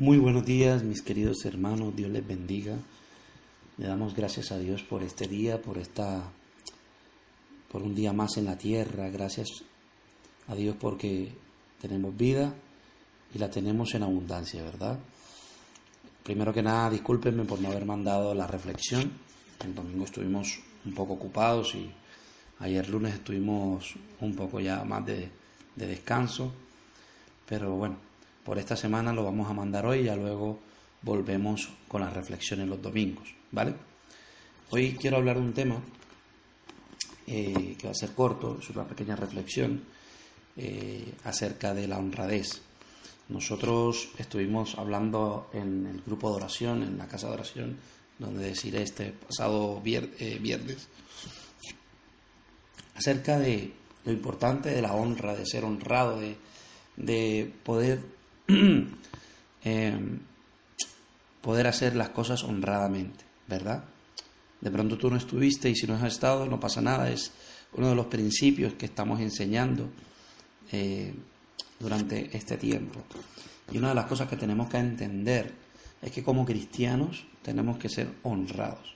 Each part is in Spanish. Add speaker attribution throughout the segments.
Speaker 1: Muy buenos días, mis queridos hermanos. Dios les bendiga. Le damos gracias a Dios por este día, por esta por un día más en la tierra. Gracias a Dios porque tenemos vida y la tenemos en abundancia, ¿verdad? Primero que nada, discúlpenme por no haber mandado la reflexión. El domingo estuvimos un poco ocupados y ayer lunes estuvimos un poco ya más de, de descanso. Pero bueno, por esta semana lo vamos a mandar hoy y ya luego volvemos con las reflexiones los domingos, ¿vale? Hoy quiero hablar de un tema eh, que va a ser corto, es una pequeña reflexión eh, acerca de la honradez. Nosotros estuvimos hablando en el grupo de oración, en la casa de oración, donde deciré este pasado eh, viernes, acerca de lo importante de la honra, de ser honrado, de poder, eh, poder hacer las cosas honradamente, ¿verdad? De pronto tú no estuviste y si no has estado no pasa nada, es uno de los principios que estamos enseñando eh, durante este tiempo. Y una de las cosas que tenemos que entender es que como cristianos tenemos que ser honrados.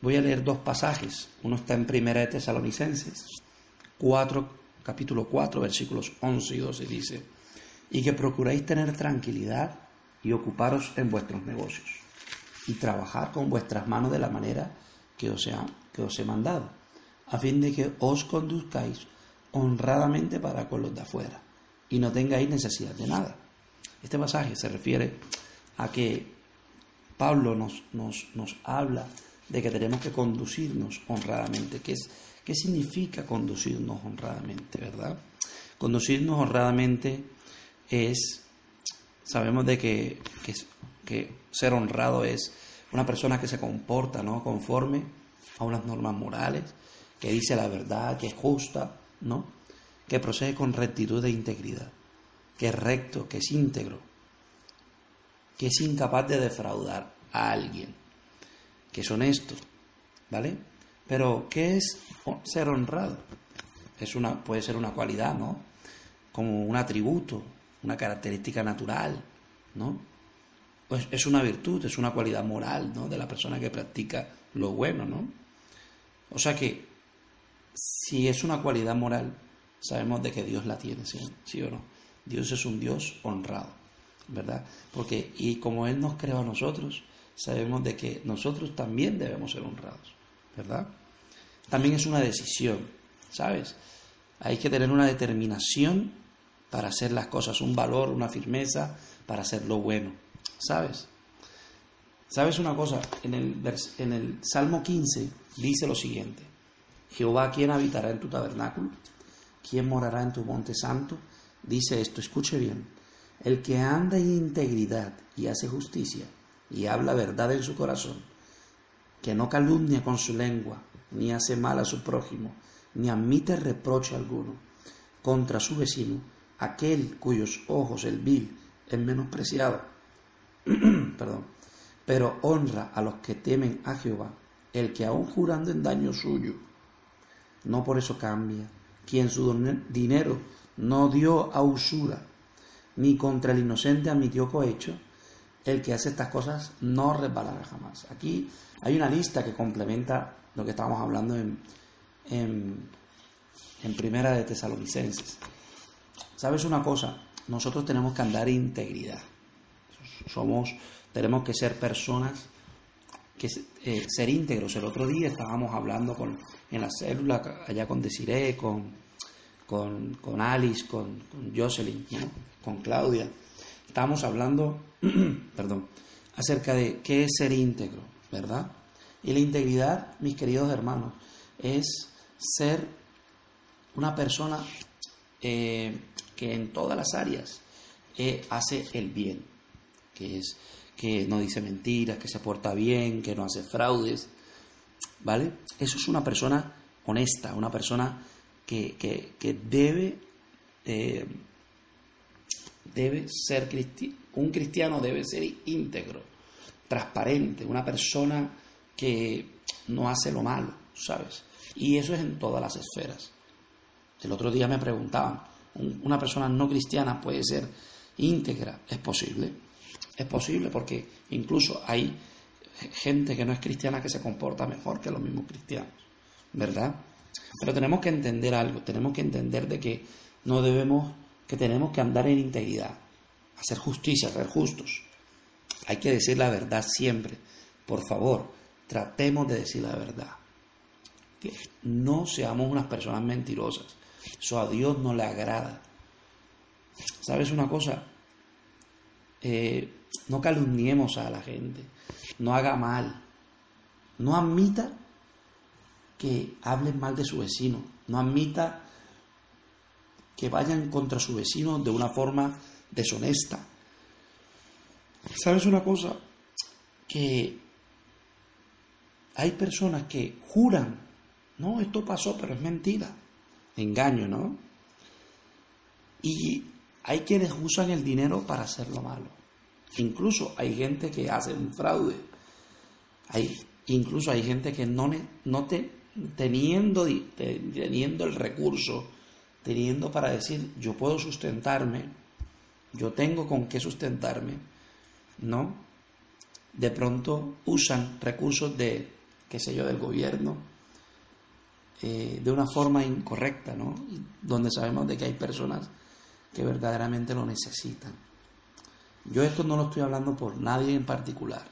Speaker 1: Voy a leer dos pasajes. Uno está en Primera de Tesalonicenses 4, capítulo 4, versículos 11 y 12 dice, y que procuréis tener tranquilidad y ocuparos en vuestros negocios y trabajar con vuestras manos de la manera que os, que os he mandado, a fin de que os conduzcáis honradamente para con los de afuera y no tengáis necesidad de nada. Este pasaje se refiere a que Pablo nos, nos, nos habla de que tenemos que conducirnos honradamente, que es ¿Qué significa conducirnos honradamente, verdad? Conducirnos honradamente es, sabemos de que, que, ser honrado es una persona que se comporta ¿no? conforme a unas normas morales, que dice la verdad, que es justa, ¿no? que procede con rectitud e integridad, que es recto, que es íntegro, que es incapaz de defraudar a alguien, que es honesto, ¿vale? Pero, ¿qué es ser honrado? Es una, puede ser una cualidad, ¿no? Como un atributo, una característica natural, ¿no? Pues es una virtud, es una cualidad moral, ¿no? De la persona que practica lo bueno, ¿no? O sea que, si es una cualidad moral, sabemos de que Dios la tiene, ¿sí, ¿Sí o no? Dios es un Dios honrado, ¿verdad? Porque, y como Él nos creó a nosotros, sabemos de que nosotros también debemos ser honrados. ¿verdad? También es una decisión, ¿sabes? Hay que tener una determinación para hacer las cosas, un valor, una firmeza para hacer lo bueno, ¿sabes? ¿Sabes una cosa? En el, en el Salmo 15 dice lo siguiente, Jehová, ¿quién habitará en tu tabernáculo? ¿Quién morará en tu monte santo? Dice esto, escuche bien, el que anda en integridad y hace justicia y habla verdad en su corazón, que no calumnia con su lengua, ni hace mal a su prójimo, ni admite reproche alguno contra su vecino, aquel cuyos ojos el vil es menospreciado. Perdón. Pero honra a los que temen a Jehová, el que aun jurando en daño suyo, no por eso cambia, quien su dinero no dio a usura, ni contra el inocente admitió cohecho, el que hace estas cosas no resbalará jamás. Aquí hay una lista que complementa lo que estábamos hablando en, en, Primera de Tesalonicenses. ¿Sabes una cosa? Nosotros tenemos que andar integridad. Somos, tenemos que ser personas que eh, ser íntegros. El otro día estábamos hablando con, en la célula, allá con Desiree, con, con, con Alice, con, con Jocelyn, con Claudia. Estábamos hablando, perdón, acerca de qué es ser íntegro, ¿verdad? Y la integridad, mis queridos hermanos, es ser una persona eh, que en todas las áreas eh, hace el bien, que es que no dice mentiras, que se porta bien, que no hace fraudes, ¿vale? Eso es una persona honesta, una persona que, debe, eh, debe ser cristiano, un cristiano debe ser íntegro, transparente, una persona que no hace lo malo, ¿sabes? Y eso es en todas las esferas. El otro día me preguntaban, una persona no cristiana puede ser íntegra. Es posible. Es posible porque incluso hay gente que no es cristiana que se comporta mejor que los mismos cristianos. ¿Verdad? Pero tenemos que entender algo. Tenemos que entender de que no debemos, que tenemos que andar en integridad. Hacer justicia, ser justos. Hay que decir la verdad siempre. Por favor, tratemos de decir la verdad. Que no seamos unas personas mentirosas. Eso a Dios no le agrada. ¿Sabes una cosa? Eh, no calumniemos a la gente. No haga mal. No admita que hablen mal de su vecino. No admita que vayan contra su vecino de una forma deshonesta. ¿Sabes una cosa? Que hay personas que juran, no, esto pasó, pero es mentira. Engaño, ¿no? Y hay quienes usan el dinero para hacer lo malo. Incluso hay gente que hace un fraude. Hay, incluso hay gente que no, no te, teniendo, teniendo el recurso, teniendo para decir, yo puedo sustentarme, yo tengo con qué sustentarme, ¿no? De pronto usan recursos de, qué sé yo, del gobierno, eh, de una forma incorrecta, ¿no? Donde sabemos de que hay personas que verdaderamente lo necesitan. Yo esto no lo estoy hablando por nadie en particular,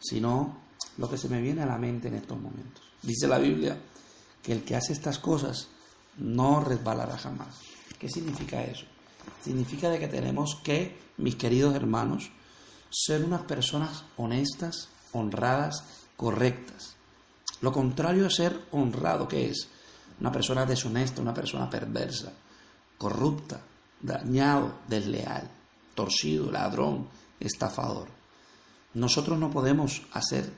Speaker 1: sino lo que se me viene a la mente en estos momentos. Dice la Biblia que el que hace estas cosas no resbalará jamás. ¿Qué significa eso? Significa de que tenemos que, mis queridos hermanos, ser unas personas honestas, honradas, correctas. Lo contrario a ser honrado, ¿qué es? Una persona deshonesta, una persona perversa, corrupta, dañado, desleal, torcido, ladrón, estafador. Nosotros no podemos hacer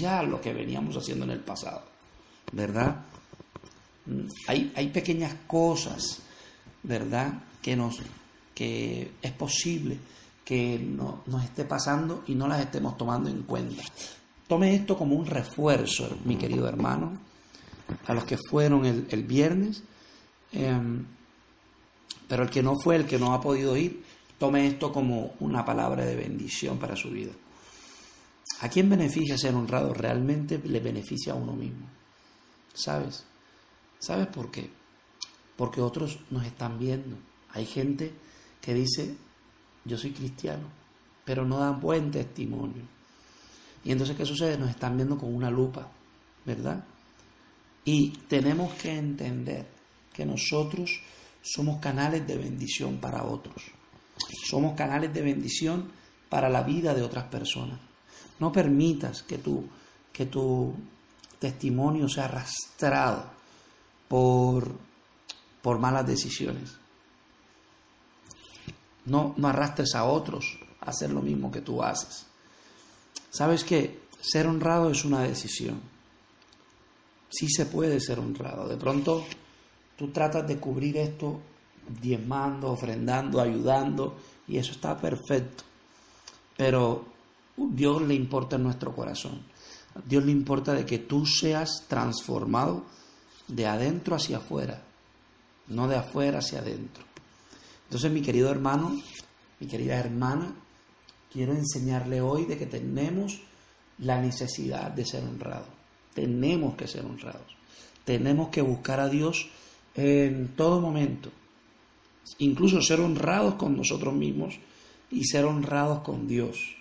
Speaker 1: ya lo que veníamos haciendo en el pasado, ¿verdad? Hay, hay pequeñas cosas, ¿verdad? Que, nos, que es posible que no, nos esté pasando y no las estemos tomando en cuenta. Tome esto como un refuerzo, mi querido hermano, a los que fueron el, viernes, em, pero el que no fue, el que no ha podido ir, tome esto como una palabra de bendición para su vida. ¿A quién beneficia ser honrado? Realmente le beneficia a uno mismo. ¿Sabes? ¿Sabes por qué? Porque otros nos están viendo. Hay gente que dice, yo soy cristiano, pero no dan buen testimonio. Y entonces, ¿qué sucede? Nos están viendo con una lupa, ¿verdad? Y tenemos que entender que nosotros somos canales de bendición para otros. Somos canales de bendición para la vida de otras personas. No permitas que tu, que tu testimonio sea arrastrado por, por malas decisiones. No, no arrastres a otros a hacer lo mismo que tú haces. ¿Sabes que Ser honrado es una decisión. Sí se puede ser honrado. De pronto tú tratas de cubrir esto diezmando, ofrendando, ayudando, y eso está perfecto. Pero Dios le importa en nuestro corazón. Dios le importa de que tú seas transformado de adentro hacia afuera, no de afuera hacia adentro. Entonces, mi querido hermano, mi querida hermana, quiero enseñarle hoy de que tenemos la necesidad de ser honrados. Tenemos que ser honrados. Tenemos que buscar a Dios en todo momento. Incluso ser honrados con nosotros mismos y ser honrados con Dios.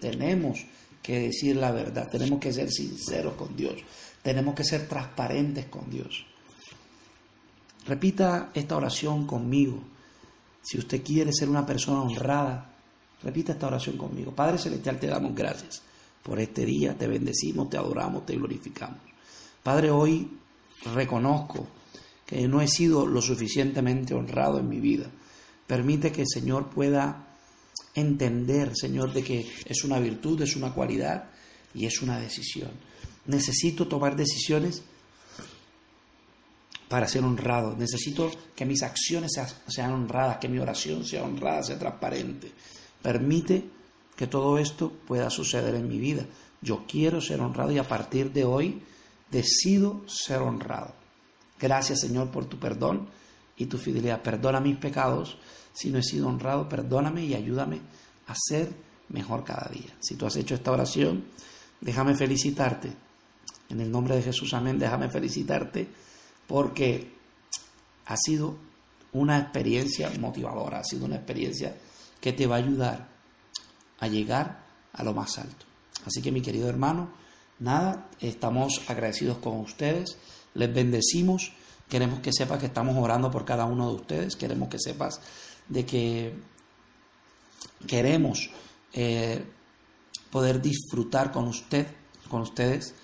Speaker 1: Tenemos que decir la verdad, tenemos que ser sinceros con Dios, tenemos que ser transparentes con Dios. Repita esta oración conmigo. Si usted quiere ser una persona honrada, repita esta oración conmigo. Padre Celestial, te damos gracias por este día, te bendecimos, te adoramos, te glorificamos. Padre, hoy reconozco que no he sido lo suficientemente honrado en mi vida. Permite que el Señor pueda entender, Señor, de que es una virtud, es una cualidad y es una decisión. Necesito tomar decisiones para ser honrado. Necesito que mis acciones sean honradas, que mi oración sea honrada, sea transparente. Permite que todo esto pueda suceder en mi vida. Yo quiero ser honrado y a partir de hoy decido ser honrado. Gracias Señor por tu perdón y tu fidelidad. Perdona mis pecados si no he sido honrado, perdóname y ayúdame a ser mejor cada día. Si tú has hecho esta oración, déjame felicitarte. En el nombre de Jesús, amén, déjame felicitarte porque ha sido una experiencia motivadora, ha sido una experiencia que te va a ayudar a llegar a lo más alto. Así que mi querido hermano, nada, estamos agradecidos con ustedes, les bendecimos, queremos que sepas que estamos orando por cada uno de ustedes, queremos que sepas de que queremos eh, poder disfrutar con usted, con ustedes,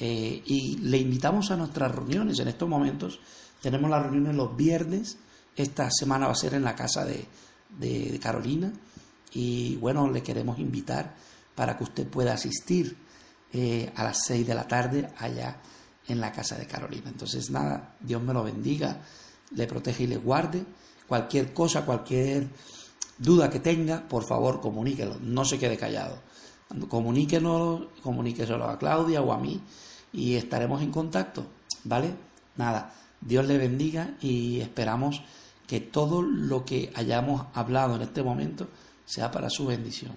Speaker 1: eh, y le invitamos a nuestras reuniones. En estos momentos tenemos las reuniones los viernes, esta semana va a ser en la casa de, Carolina, y bueno, le queremos invitar para que usted pueda asistir eh, a las 6 de la tarde allá en la casa de Carolina. Entonces, nada, Dios me lo bendiga, le protege y le guarde. Cualquier cosa, cualquier duda que tenga, por favor, comuníquelo, no se quede callado. Comuníquenos, comuníqueselo a Claudia o a mí y estaremos en contacto, ¿vale? Nada, Dios le bendiga y esperamos que todo lo que hayamos hablado en este momento sea para su bendición.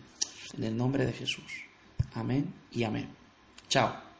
Speaker 1: En el nombre de Jesús. Amén y amén. Chao.